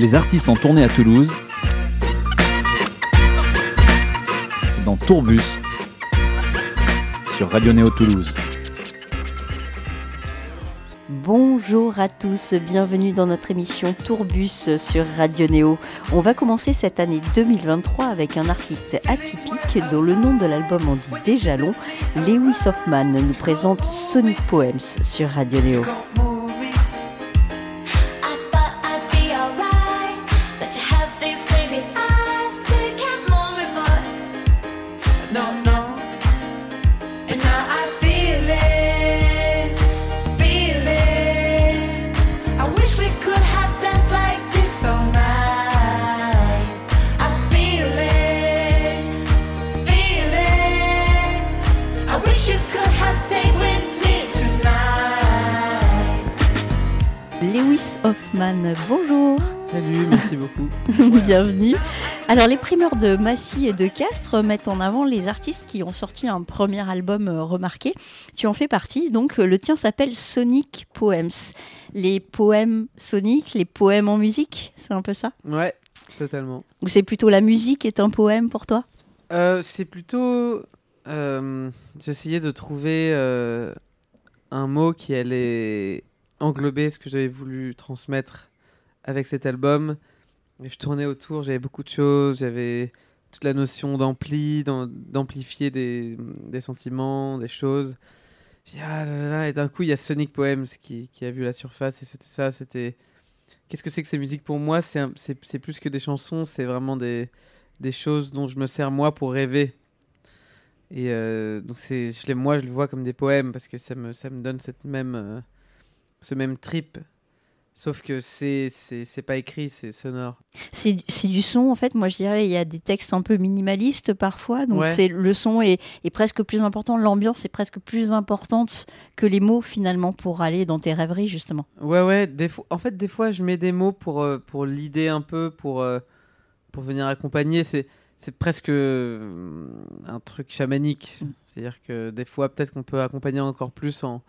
Les artistes en tournée à Toulouse. C'est dans Tourbus sur Radio Néo Toulouse. Bonjour à tous, bienvenue dans notre émission Tourbus sur Radio Néo. On va commencer cette année 2023 avec un artiste atypique dont le nom de l'album en dit déjà long. Lewis Hoffman nous présente Sonic Poems sur Radio Néo. Lewis Hoffman, bonjour, Salut, merci beaucoup. bienvenue. Alors les primeurs de Massy et de Castres mettent en avant les artistes qui ont sorti un premier album euh, remarqué. Tu en fais partie, donc euh, le tien s'appelle Sonic Poems. Les poèmes soniques, les poèmes en musique, c'est un peu ça? Ouais, totalement. Ou c'est plutôt la musique est un poème pour toi? Euh, c'est plutôt. Euh, J'essayais de trouver euh, un mot qui allait englober ce que j'avais voulu transmettre avec cet album. Je tournais autour, j'avais beaucoup de choses, j'avais toute la notion d'ampli, d'am- d'amplifier des, sentiments, des choses. Ah et d'un coup, il y a Sonic Poems qui, a vu la surface, et c'était ça, c'était... Qu'est-ce que c'est que ces musiques pour moi? C'est plus que des chansons, c'est vraiment des, des choses dont je me sers moi pour rêver. Et euh, donc c'est, je les, moi je le vois comme des poèmes parce que ça me, ça me donne cette même, euh, ce même trip. Sauf que c'est, c'est, c'est pas écrit, c'est sonore. C'est c'est du son en fait. Moi je dirais il y a des textes un peu minimalistes parfois, donc Ouais. c'est le son est, est presque plus important, l'ambiance est presque plus importante que les mots finalement pour aller dans tes rêveries justement. Ouais, ouais. Des fois, en fait, des fois, je mets des mots pour, euh, pour l'idée un peu, pour, euh, pour venir accompagner. C'est, c'est presque euh, un truc chamanique. C'est-à-dire que des fois, peut-être qu'on peut accompagner encore plus en,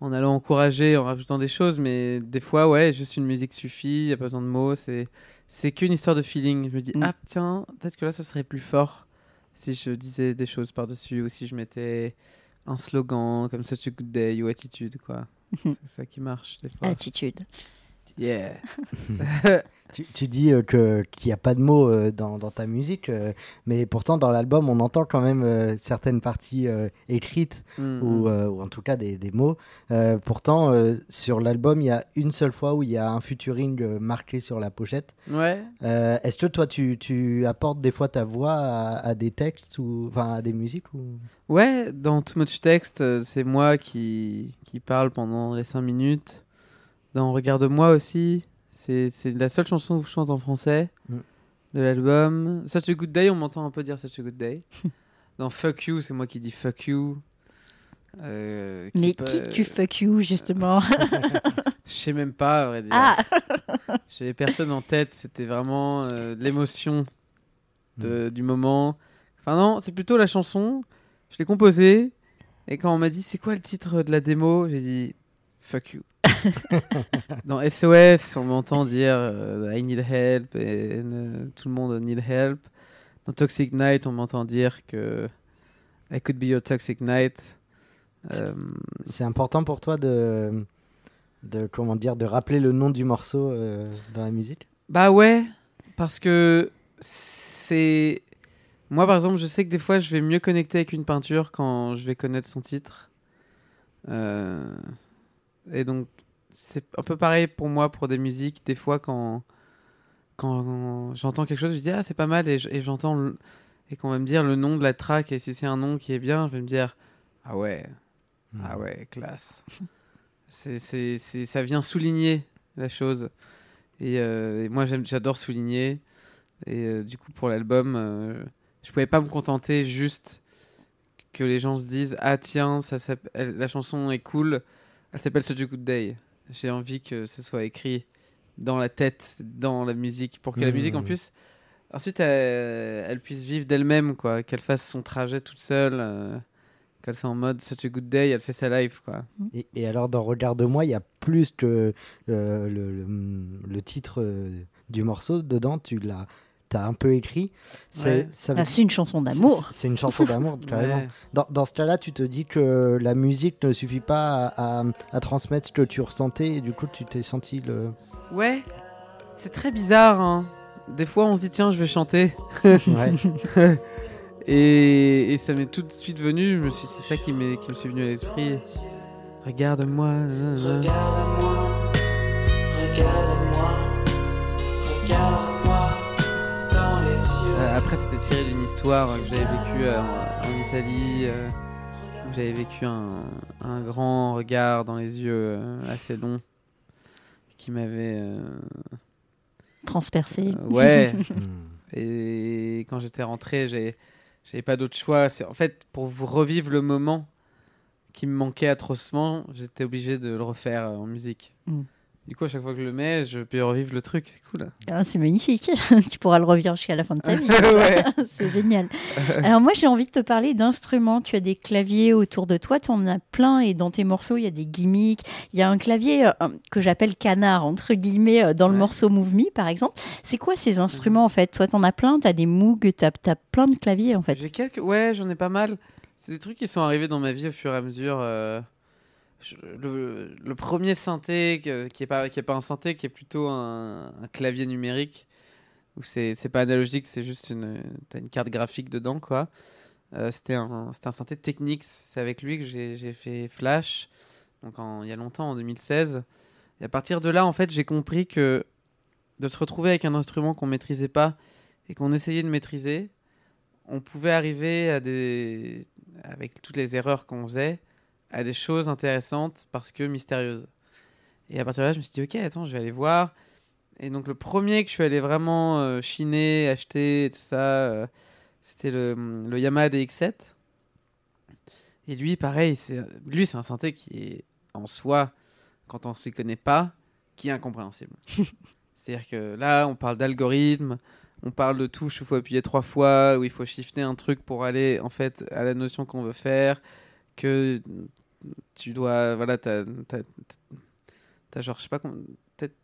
en allant encourager, en rajoutant des choses. Mais des fois, ouais, juste une musique suffit. Il n'y a pas besoin de mots. C'est, c'est qu'une histoire de feeling. Je me dis, Mm. ah, tiens, peut-être que là, ce serait plus fort si je disais des choses par-dessus ou si je mettais un slogan comme Such a Good Day ou Attitude, quoi. c'est ça qui marche, des fois. Attitude. Yeah. Tu, tu dis euh, que qu'il n'y a pas de mots euh, dans, dans ta musique, euh, mais pourtant dans l'album on entend quand même certaines parties écrites Mm, ou, ou en tout cas des, des mots. Pourtant sur l'album il y a une seule fois où il y a un featuring marqué sur la pochette. Ouais. Est-ce que toi tu, tu apportes des fois ta voix à, à des textes ou enfin à des musiques ou... Ouais, dans Too Much Text, c'est moi qui, qui parle pendant les 5 minutes. Dans Regarde-moi aussi, c'est c'est la seule chanson où je chante en français Mm. de l'album. Such a Good Day, on m'entend un peu dire Such a Good Day. dans Fuck You, c'est moi qui dis Fuck You. Euh, Mais peut- qui tu fuck you justement Je sais même pas, à vrai dire. Ah J'avais personne en tête, c'était vraiment euh, l'émotion de- du moment. Enfin non, c'est plutôt la chanson. Je l'ai composée et quand on m'a dit c'est quoi le titre de la démo, j'ai dit fuck you. Dans SOS, on m'entend dire euh, I need help et euh, tout le monde need help. Dans Toxic Night, on m'entend dire que I could be your toxic night. Euh, C'est important pour toi de, de comment dire de rappeler le nom du morceau dans la musique? Bah ouais, parce que c'est. Moi, par exemple, je sais que des fois, je vais mieux connecter avec une peinture quand je vais connaître son titre. Euh, Et donc, c'est un peu pareil pour moi pour des musiques. Des fois, quand, quand j'entends quelque chose, je dis Ah, c'est pas mal, et j'entends. le- Et qu'on va me dire le nom de la track, et si c'est un nom qui est bien, je vais me dire Ah ouais, ah ouais, classe. c'est, c'est, ça vient souligner la chose. Et, euh, et moi, j'adore souligner. Et euh, du coup, pour l'album, euh, je pouvais pas me contenter juste que les gens se disent Ah, tiens, ça la chanson est cool, elle s'appelle Such a Good Day. J'ai envie que ce soit écrit dans la tête, dans la musique, pour que la Mmh. musique, en plus, ensuite, elle, elle puisse vivre d'elle-même, quoi. Qu'elle fasse son trajet toute seule. euh, qu'elle soit en mode Such a Good Day, elle fait sa live, quoi. Et, et alors, dans Regarde-moi, il y a plus que euh, le, le- le titre euh, du morceau, dedans, tu l'as as un peu écrit. C'est Ouais. Ah, c'est une chanson d'amour. c'est- une chanson d'amour, carrément. Ouais. Dans, dans ce cas-là, tu te dis que la musique ne suffit pas à, à- à transmettre ce que tu ressentais et du coup, tu t'es senti le. Ouais, c'est très bizarre. Hein. Des fois, on se dit tiens, je vais chanter. Ouais. Et, et ça m'est tout de suite venu. je me suis- C'est ça qui, m'est- qui me suis venu à l'esprit. Regarde-moi. Regarde-moi, regarde-moi, regarde-moi après, c'était tiré d'une histoire que j'avais vécue euh, en, Italie. euh, où j'avais vécu un, un grand regard dans les yeux euh, assez long. Qui m'avait. euh, Transpercé. euh, ouais. Hmm. Et quand j'étais rentré, j'avais pas d'autre choix. C'est en fait pour vous revivre le moment qui me manquait atrocement, j'étais obligé de le refaire euh, en musique. Mm. Du coup, à chaque fois que je le mets, je peux revivre le truc. C'est cool. Ah, c'est magnifique. tu pourras le revivre jusqu'à la fin de ta vie. Ouais. c'est génial. Alors moi, j'ai envie de te parler d'instruments. Tu as des claviers autour de toi, tu en as plein et dans tes morceaux, il y a des gimmicks. Il y a un clavier euh, que j'appelle canard, entre guillemets, euh, dans le Ouais. morceau Move Me, par exemple. C'est quoi ces instruments, en fait? Toi, tu en as plein, tu as des Moog, tu as, plein de claviers, en fait. J'ai quelques. Ouais, j'en ai pas mal. C'est des trucs qui sont arrivés dans ma vie au fur et à mesure. euh, le, premier synthé, qui est pas qui est pas un synthé, qui est plutôt un, clavier numérique, où c'est pas analogique, c'est juste une t'as une carte graphique dedans quoi. Euh, c'était un un synthé Technics. C'est avec lui que j'ai fait Flash, donc il y a longtemps en 2016. Et à partir de là, en fait, j'ai compris que de se retrouver avec un instrument qu'on maîtrisait pas et qu'on essayait de maîtriser, on pouvait arriver à des avec toutes les erreurs qu'on faisait à des choses intéressantes parce que mystérieuses. Et à partir de là, je me suis dit OK, attends, je vais aller voir. Et donc le premier que je suis allé vraiment euh, chiner, acheter, et tout ça, euh, c'était le, le Yamaha DX7. Et lui, pareil, c'est lui c'est un synthé qui est en soi, quand on s'y connaît pas, qui est incompréhensible. C'est-à-dire que là, on parle d'algorithme, on parle de touches où il faut appuyer trois fois, où il faut shifter un truc pour aller en fait à la notion qu'on veut faire, que tu dois, voilà, t'as, t'as, genre, je sais pas, peut-être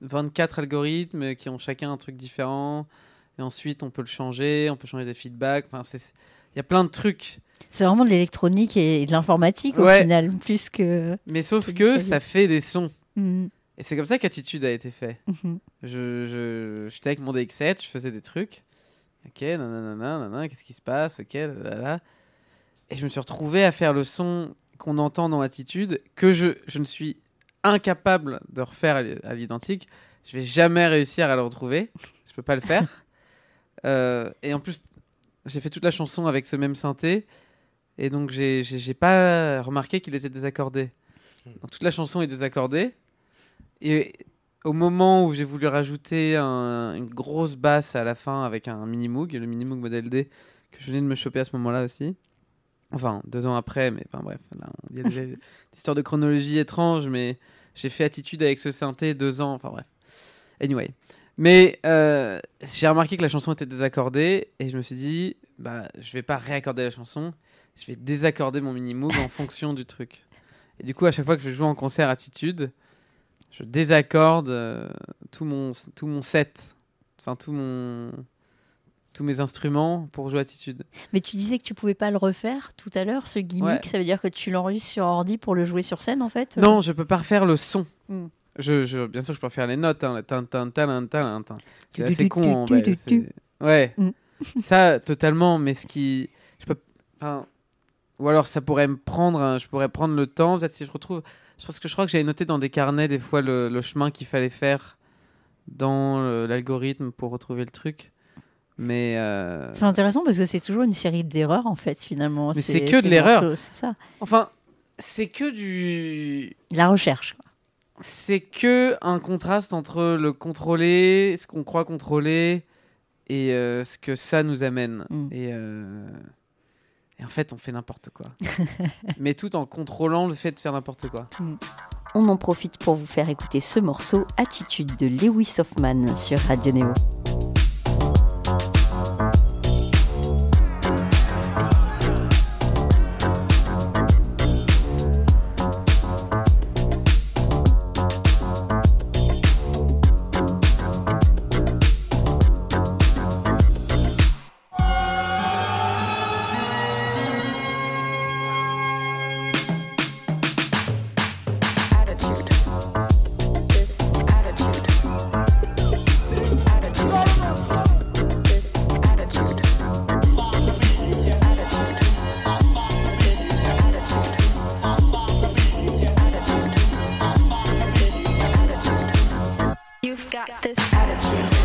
24 algorithmes qui ont chacun un truc différent, et ensuite on peut le changer, on peut changer des feedbacks, enfin c'est, il y a plein de trucs, C'est vraiment de l'électronique et de l'informatique, au Ouais. final, plus que... mais sauf que ça fait des sons, Mhm, et c'est comme ça qu'Attitude a été fait. Je, je, j'étais avec mon DX7, je faisais des trucs. Ok, nanana, nanana, qu'est-ce qui se passe? Ok, là, là, là. Et je me suis retrouvé à faire le son qu'on entend dans Attitude, que je, je ne suis incapable de refaire à l'i- à l'identique. Je vais jamais réussir à le retrouver. Je peux pas le faire. Euh, et en plus, j'ai fait toute la chanson avec ce même synthé. Et donc, j'ai j'ai- j'ai pas remarqué qu'il était désaccordé. Donc, toute la chanson est désaccordée. Et au moment où j'ai voulu rajouter un- une grosse basse à la fin avec un mini Moog, le mini Moog modèle D, que je venais de me choper à ce moment-là aussi. Enfin, deux ans après, mais enfin bref, il y a des, des histoires de chronologie étranges, mais j'ai fait attitude avec ce synthé deux ans, enfin bref. Anyway. Mais euh, j'ai remarqué que la chanson était désaccordée et je me suis dit, bah, je vais pas réaccorder la chanson, je vais désaccorder mon mini Moog en fonction du truc. Et du coup, à chaque fois que je joue en concert attitude, je désaccorde euh, tout, mon, tout mon set, enfin tout mon, tous mes instruments pour jouer attitude. Mais tu disais que tu pouvais pas le refaire tout à l'heure, ce gimmick, Ouais. ça veut dire que tu l'enregistres sur ordi pour le jouer sur scène, en fait Non, je peux pas refaire le son. Hmm. Je, je- bien sûr, je peux refaire les notes. Hein. C'est assez con. bah. Ouais. Mm. ça, totalement. Mais ce qui, je peux, enfin, ou alors ça pourrait me prendre. je pourrais prendre le temps. Peut-être si je retrouve. Je pense que je crois que j'avais noté dans des carnets des fois le, le chemin qu'il fallait faire dans l'algorithme pour retrouver le truc. Mais euh, C'est intéressant parce que c'est toujours une série d'erreurs, en fait, finalement. Mais ces- c'est que de l'erreur. C'est ça. enfin, c'est que du La recherche. c'est que un contraste entre le contrôler, ce qu'on croit contrôler, et euh, ce que ça nous amène. Mm. Et, euh, et en fait, on fait n'importe quoi. Mais tout en contrôlant le fait de faire n'importe quoi. On en profite pour vous faire écouter ce morceau, Attitude de Lewis Hoffman sur Radio Neo. Got this attitude.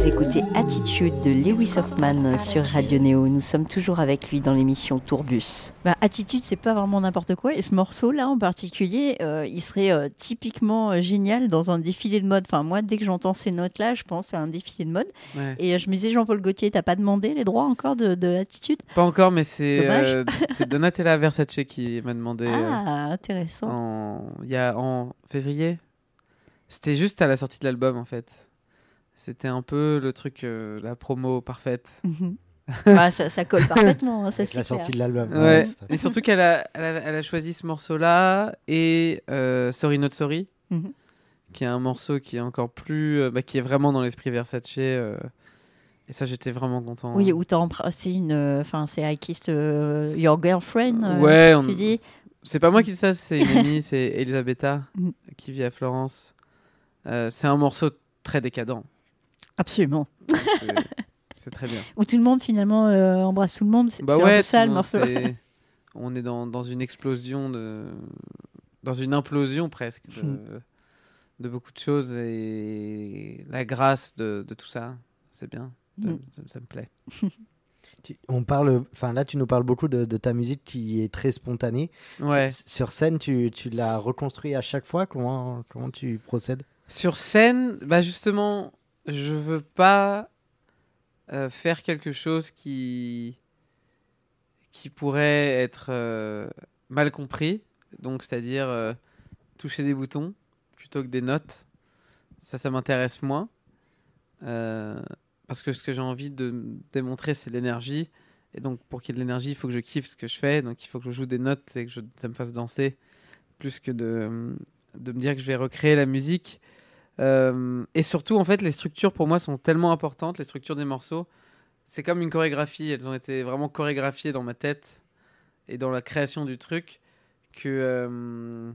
Vous écoutez Attitude de Lewis Hoffman sur Radio Néo. Nous sommes toujours avec lui dans l'émission Tourbus. Bah, attitude, c'est pas vraiment n'importe quoi. Et ce morceau-là en particulier, euh, il serait euh, typiquement euh, génial dans un défilé de mode. Enfin, moi, dès que j'entends ces notes-là, je pense à un défilé de mode. Ouais. Et euh, je me disais, Jean-Paul Gaultier, t'as pas demandé les droits encore de, de attitude? Pas encore, mais c'est euh, Donatella Versace qui m'a demandé euh, Ah, intéressant. en, il y a, en février? C'était juste à la sortie de l'album en fait. C'était un peu le truc, euh, la promo parfaite. Mhm. Ah, ça, ça colle parfaitement, hein, ça Avec c'est la clair. sortie de l'album. Ouais. Et surtout qu'elle a, elle a, elle a choisi ce morceau-là et euh, Sorry Not Sorry, Mhm. qui est un morceau qui est encore plus, euh, bah, qui est vraiment dans l'esprit Versace. euh, et ça, j'étais vraiment content. Oui, ou t'as empre- c'est une, euh, enfin, c'est I kissed euh, your girlfriend. euh, Ouais, on- Tu dis. C'est pas moi qui dis ça, c'est une amie, c'est Elisabetta, Mhm. qui vit à Florence. Euh, c'est un morceau très décadent. Absolument. C'est- C'est très bien. Où tout le monde finalement euh, embrasse tout le monde. C'est Bah un ouais, peu ça le morceau. on est dans, dans une explosion de. dans une implosion presque de, Hmm. de beaucoup de choses et la grâce de, de tout ça, c'est bien. Mm. Ça, ça me plaît. Tu- on parle, enfin là, tu nous parles beaucoup de, de ta musique qui est très spontanée. Ouais. Sur scène, tu, tu l'as reconstruit à chaque fois? Comment, comment tu procèdes? Sur scène, bah justement, je veux pas euh, faire quelque chose qui qui pourrait être euh, mal compris. Donc, c'est-à-dire euh, toucher des boutons plutôt que des notes. Ça, ça m'intéresse moins. Parce que ce que j'ai envie de démontrer, c'est l'énergie. Et donc, pour qu'il y ait de l'énergie, il faut que je kiffe ce que je fais. Donc, il faut que je joue des notes et que je- ça me fasse danser. Plus que de, de me dire que je vais recréer la musique. Euh, et surtout, en fait, les structures pour moi sont tellement importantes, les structures des morceaux. C'est comme une chorégraphie, elles ont été vraiment chorégraphiées dans ma tête et dans la création du truc que, euh,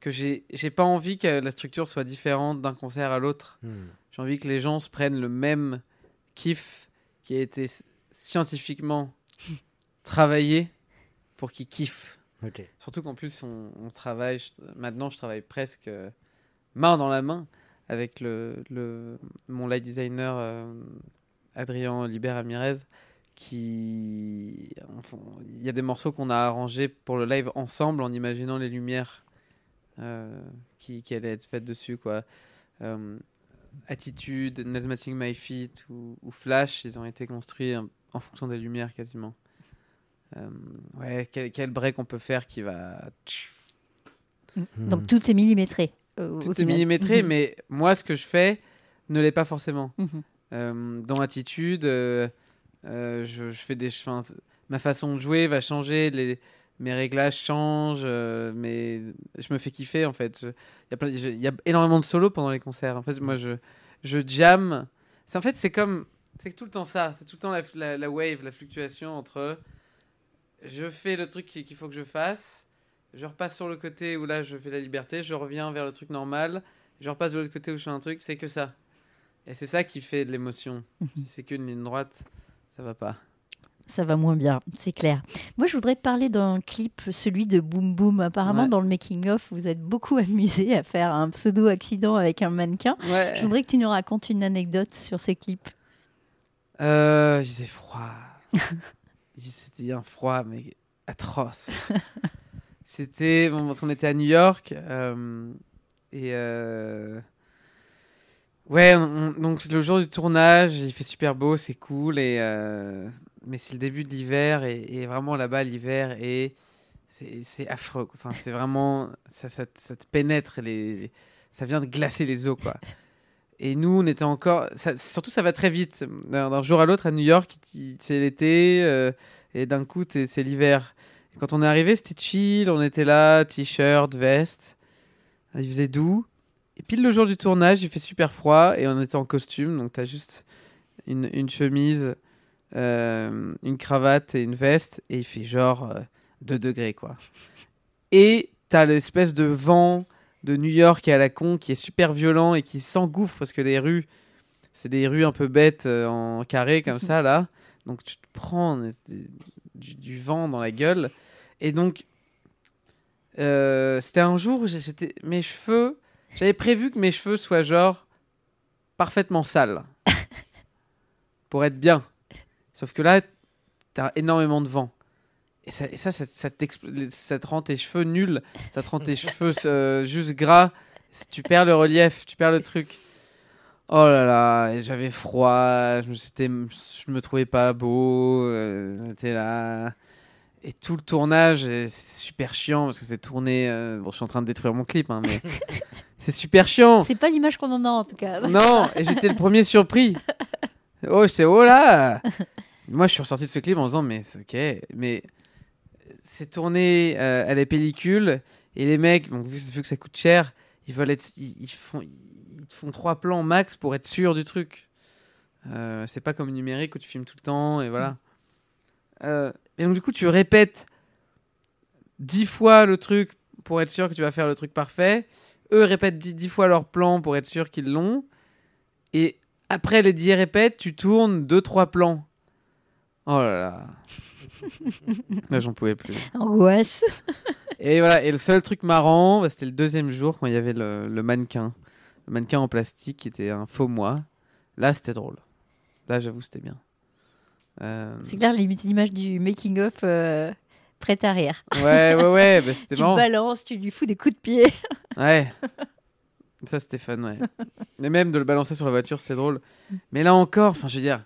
que j'ai pas envie que la structure soit différente d'un concert à l'autre. J'ai envie que les gens se prennent le même kiff qui a été scientifiquement travaillé pour qu'ils kiffent. Surtout qu'en plus, on, on travaille. je- maintenant, je travaille presque euh, main dans la main avec le, mon light designer euh, Adrien Libert Ramirez. Qui. Il y a des morceaux qu'on a arrangés pour le live ensemble en imaginant les lumières euh, qui, qui allaient être faites dessus. Quoi. Euh, Attitude, Not Matching My Feet ou, Flash, ils ont été construits en, fonction des lumières quasiment. Euh, ouais, quel break on peut faire qui va. Donc tout est millimétré. Euh, Tout est millimétré, Mhm. mais moi, ce que je fais ne l'est pas forcément. Euh, dans Attitude, euh, euh, je, je fais des. enfin, ma façon de jouer va changer, les, mes réglages changent, euh, mais je me fais kiffer en fait. Il y, a y énormément de solos pendant les concerts. En fait, moi, je, je jam. C'est en fait, c'est comme, c'est tout le temps ça. C'est tout le temps la, la- la wave, la fluctuation entre je fais le truc qu'il qu'il faut que je fasse, je repasse sur le côté où là je fais la liberté, je reviens vers le truc normal, je repasse de l'autre côté où je fais un truc. C'est que ça. Et c'est ça qui fait de l'émotion. si c'est qu'une ligne droite, ça va pas. Ça va moins bien, c'est clair. Moi, je voudrais parler d'un clip, celui de Boom Boom. Apparemment, Ouais. dans le making-of, vous êtes beaucoup amusé à faire un pseudo-accident avec un mannequin. Ouais. Je voudrais que tu nous racontes une anecdote sur ces clips. Euh, il faisait froid. Il- C'était un froid, mais atroce. C'était bon, parce qu'on était à New York euh, et euh, ouais, on- on- donc le jour du tournage, il fait super beau, c'est cool et euh, mais c'est le début de l'hiver et, vraiment là-bas l'hiver et c'est affreux. Enfin, c'est vraiment ça, ça, te- pénètre les, ça vient de glacer les os quoi. Et nous, on était encore. surtout, ça va très vite. D'un jour à l'autre, à New York, c'est l'été, et d'un coup, c'est l'hiver. Quand on est arrivé, c'était chill, on était là, t-shirt, veste. Il faisait doux. Et pile le jour du tournage, il fait super froid, et on était en costume, donc t'as juste une, chemise, euh, une cravate et une veste, et il fait genre 2 degrés, quoi. Et t'as l'espèce de vent de New York à la con qui est super violent et qui s'engouffre parce que les rues, c'est des rues un peu bêtes euh, en carré comme ça là. Donc tu te prends euh, du vent dans la gueule. Et donc, euh, c'était un jour où j'étais. Mes cheveux. J'avais prévu que mes cheveux soient genre parfaitement sales. pour être bien. Sauf que là, t'as énormément de vent. Et ça, et ça, ça, ça te rend tes cheveux nuls. Ça te rend tes cheveux euh, juste gras. Tu perds le relief, tu perds le truc. Oh là là, j'avais froid, je me, je me trouvais pas beau, euh, j'étais là. Et tout le tournage, c'est super chiant parce que c'est tourné. euh, bon, je suis en train de détruire mon clip, hein, mais c'est super chiant. C'est pas l'image qu'on en a en tout cas. Non, et j'étais le premier surpris. Oh, j'étais oh là. Moi, je suis ressorti de ce clip en disant mais c'est ok, mais c'est tourné euh, à la pellicule et les mecs, bon, vu, vu que ça coûte cher, ils veulent être, ils, ils font, ils font trois plans max pour être sûr du truc. Euh, c'est pas comme numérique où tu filmes tout le temps et voilà. Euh, et donc du coup, tu répètes dix fois le truc pour être sûr que tu vas faire le truc parfait. Eux répètent dix, dix fois leur plan pour être sûr qu'ils l'ont. Et après les 10 répètes, tu tournes 2-3 plans. Oh là là. là, j'en pouvais plus. Angoisse. Et voilà, et le seul truc marrant, bah, c'était le deuxième jour quand il y avait le, le mannequin. Le mannequin en plastique qui était un faux moi. Là, c'était drôle. Là, j'avoue, c'était bien. Euh, C'est clair, les images du making-of euh, prêt à rire. Ouais, ouais, ouais, bah, c'était Tu marrant. balances, tu lui fous des coups de pied. Ouais. Ça, c'était fun, ouais. Mais même de le balancer sur la voiture, c'est drôle. Mais là encore, enfin, je veux dire,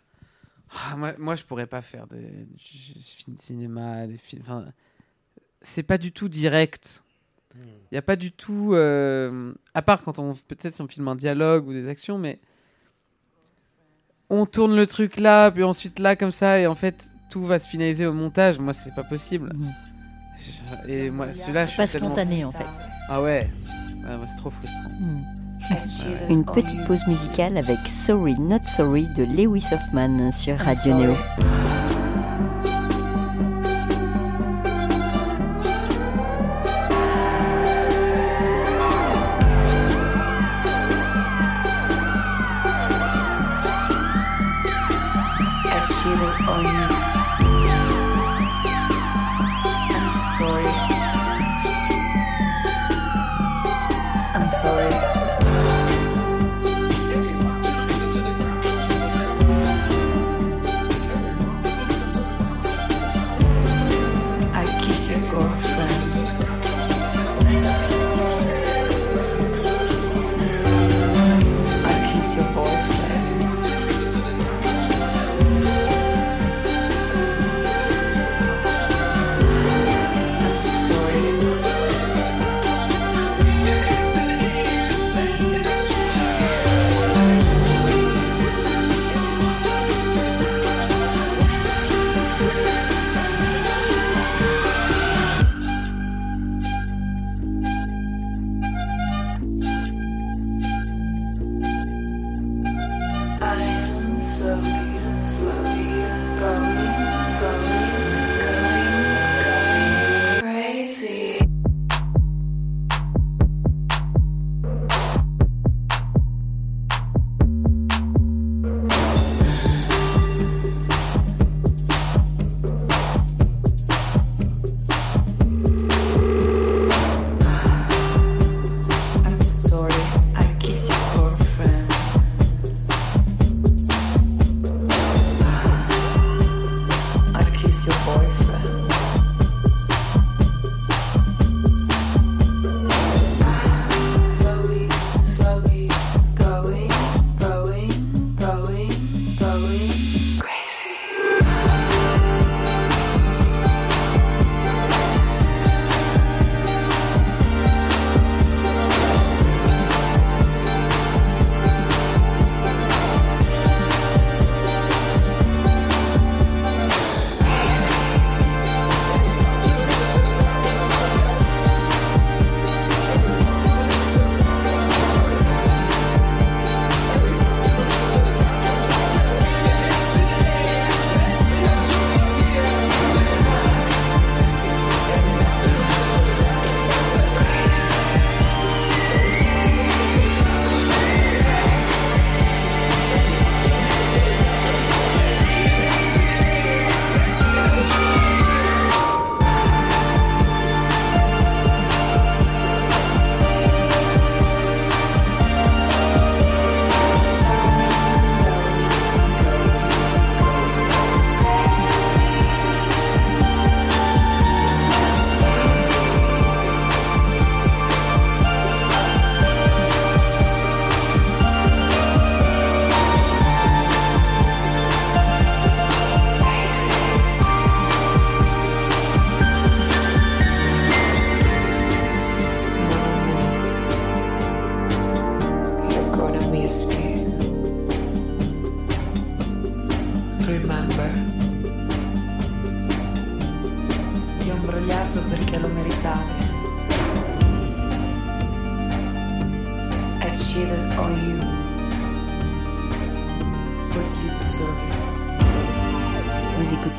ah, moi, moi, je pourrais pas faire des, du film de cinéma, des films. Enfin, c'est pas du tout direct. Il y a pas du tout. euh, à part quand on. Peut-être si on filme un dialogue ou des actions, mais. On tourne le truc là, puis ensuite là, comme ça, et en fait, tout va se finaliser au montage. Moi, c'est pas possible. Mhm. Je- Et moi, celui-là, je C'est pas tellement- spontané en fait. Ah ouais. C'est trop frustrant. Hmm. Une petite pause musicale avec Sorry Not Sorry de Lewis Hoffman sur Radio Neo.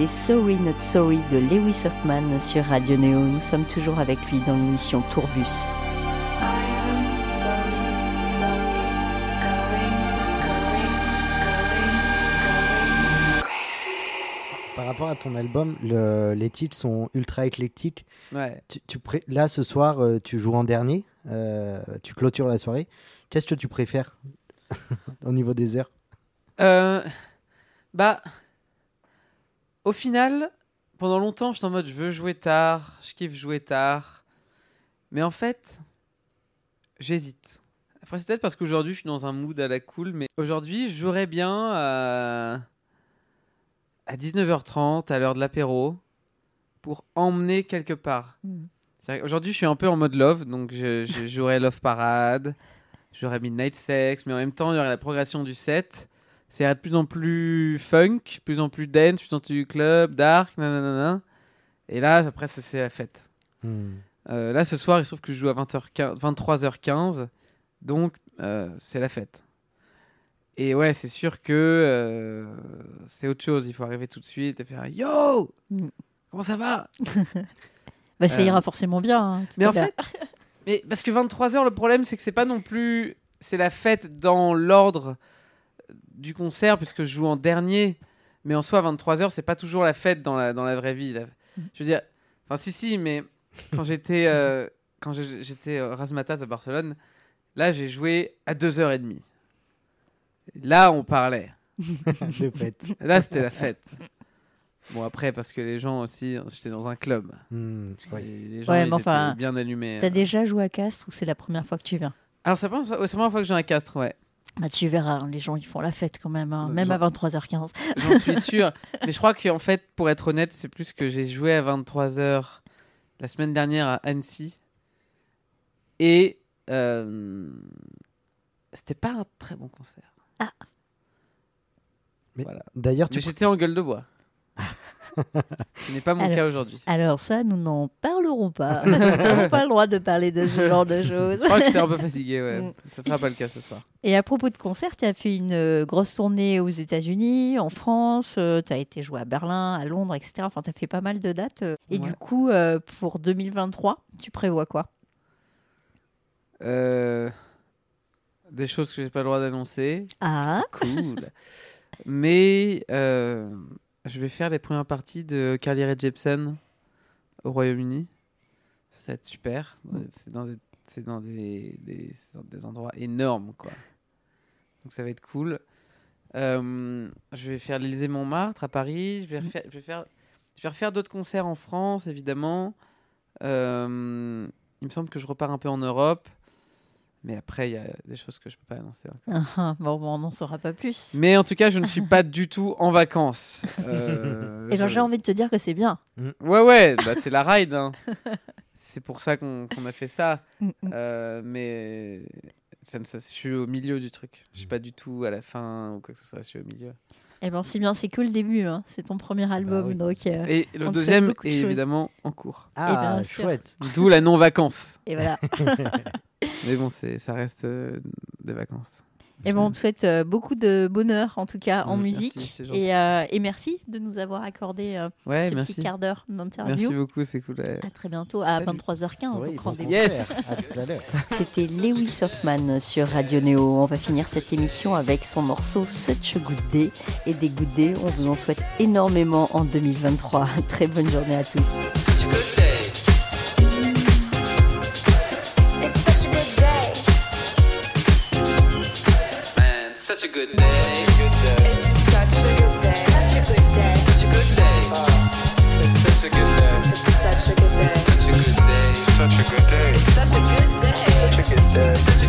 Sorry Not Sorry de Lewis Hoffman sur Radio Neo. Nous sommes toujours avec lui dans l'émission Tourbus. Par rapport à ton album, le- les titres sont ultra éclectiques. Ouais. Tu, tu pré- Là, ce soir, euh, tu joues en dernier. euh, tu clôtures la soirée. Qu'est-ce que tu préfères au niveau des heures? Euh, bah, au final, pendant longtemps, j'étais en mode je veux jouer tard, je kiffe jouer tard. Mais en fait, j'hésite. Après, c'est peut-être parce qu'aujourd'hui, je suis dans un mood à la cool, mais aujourd'hui, je jouerais bien à, à 19h30, à l'heure de l'apéro, pour emmener quelque part. C'est-à-dire qu'aujourd'hui, je suis un peu en mode love, donc je, je jouerais Love Parade, j'aurais Midnight Sex, mais en même temps, il y aurait la progression du set. C'est de plus en plus funk, de plus en plus dance, plus en plus club, dark, nanana. Et là, après, c'est la fête. Hmm. Euh, là, ce soir, il se trouve que je joue à 20h15, 23h15, donc euh, c'est la fête. Et ouais, c'est sûr que euh, c'est autre chose. Il faut arriver tout de suite et faire Yo Mm. Comment ça va? Bah, ça Euh, ira forcément bien. hein, Mais en fait, mais parce que 23h, le problème, c'est que c'est pas non plus. C'est la fête dans l'ordre du concert, puisque je joue en dernier. Mais en soi, 23h, c'est pas toujours la fête dans la, dans la vraie vie. là. Je veux dire. Enfin, si, si, mais quand j'étais euh, quand j'étais au Razmataz à Barcelone, là, j'ai joué à 2h30. Là, on parlait. de fête. Là, c'était la fête. Bon, après, parce que les gens aussi, j'étais dans un club. Hmm, ouais. Les gens, Ouais, ils mais enfin, étaient bien allumés. T'as déjà joué à Castres ou c'est la première fois que tu viens? Alors, c'est la première fois- que j'ai un castre, ouais. Bah, Tu verras, hein, les gens ils font la fête quand même, hein, Bah, même genre- à 23h15. J'en suis sûr. Mais je crois qu'en fait, pour être honnête, c'est plus que j'ai joué à 23h la semaine dernière à Annecy. Et euh, c'était pas un très bon concert. Mais Voilà. D'ailleurs, tu Mais j'étais en gueule de bois. Ce n'est pas mon Alors- cas aujourd'hui. Alors ça, nous n'en parlerons pas. Nous n'avons pas le droit de parler de ce genre de choses. Je crois que j'étais un peu fatigué, ouais. Mm. Ce sera pas le cas ce soir. Et à propos de concert, tu as fait une euh, grosse tournée aux États-Unis, en France, tu as été joué à Berlin, à Londres, etc. Enfin, tu as fait pas mal de dates. euh. Et Ouais. du coup, euh, pour 2023, tu prévois quoi? Euh, des choses que j'ai pas le droit d'annoncer. Ah, Cool. Mais euh, je vais faire les premières parties de Carly Rae Jepsen au Royaume-Uni. Ça va être super. C'est dans des, c'est dans des, des, c'est dans des endroits énormes, quoi. Donc ça va être cool. Euh, je vais faire l'Élysée Montmartre à Paris. Je vais refaire, je vais faire, je vais refaire d'autres concerts en France, évidemment. Euh, il me semble que je repars un peu en Europe. Mais après, il y a des choses que je peux pas annoncer. encore. Ah, ah, bon, bon, on n'en saura pas plus. Mais en tout cas, je ne suis pas du tout en vacances. Euh, Et je- j'ai envie de te dire que c'est bien. Ouais, ouais, bah, c'est la ride. hein. c'est pour ça qu'on a fait ça. Mm, mm. Euh, mais ça, ne- ça- je suis au milieu du truc. Je suis pas du tout à la fin ou quoi que ce soit. Je suis au milieu. Eh ben, c'est bien, c'est que le début. hein. C'est ton premier album, oui. donc. euh, Et le deuxième de est évidemment en cours. Ah, chouette. D'où la non-vacance. Et voilà. Mais bon, ça reste euh, des vacances. Et bon, on te souhaite euh, beaucoup de bonheur, en tout cas, en musique. merci, et, euh, et merci de nous avoir accordé euh, Ouais, ce merci. petit quart d'heure Merci d'interview. beaucoup, c'est cool. À très bientôt, à Salut. 23h15. Oui, donc bon rendez-vous. Yes. C'était Lewis Hoffman sur Radio Neo. On va finir cette émission avec son morceau Such a Good Day. Et des Good Day, on vous en souhaite énormément en 2023. Très bonne journée à tous. Such a good day. It's such a good day. Such a good day. Such a good day. It's such a good day. It's such a good day. Such a good day. Such a good day. It's such a good day. Such a good day. Such a good day.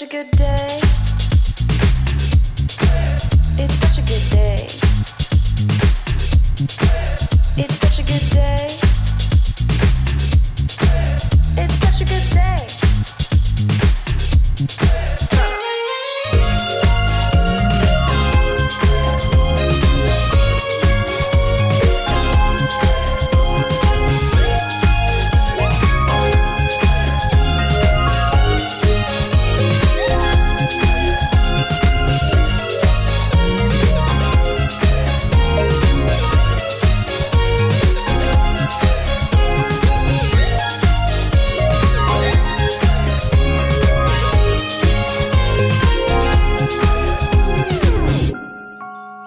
Such a good day.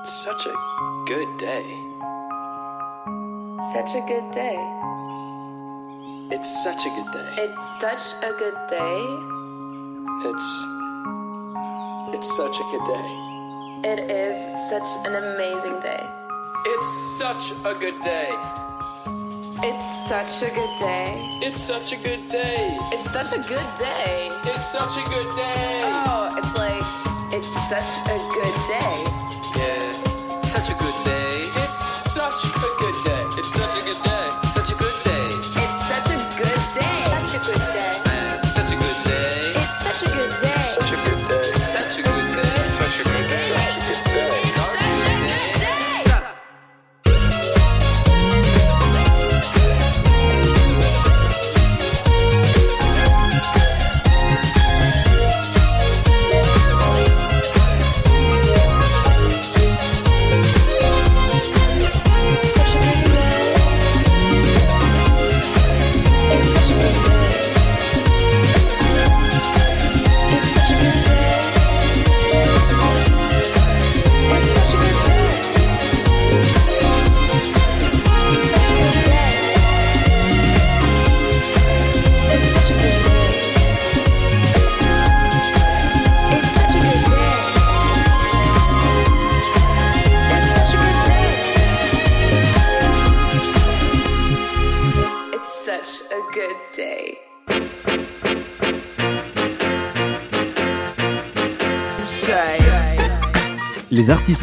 Such a good day. Such a good day. It's such a good day. It's such a good day. It's. It's such a good day. It is such an amazing day. It's such a good day. It's such a good day. It's such a good day. It's such a good day. It's such a good day. Oh, it's like, it's such a good day. Such a good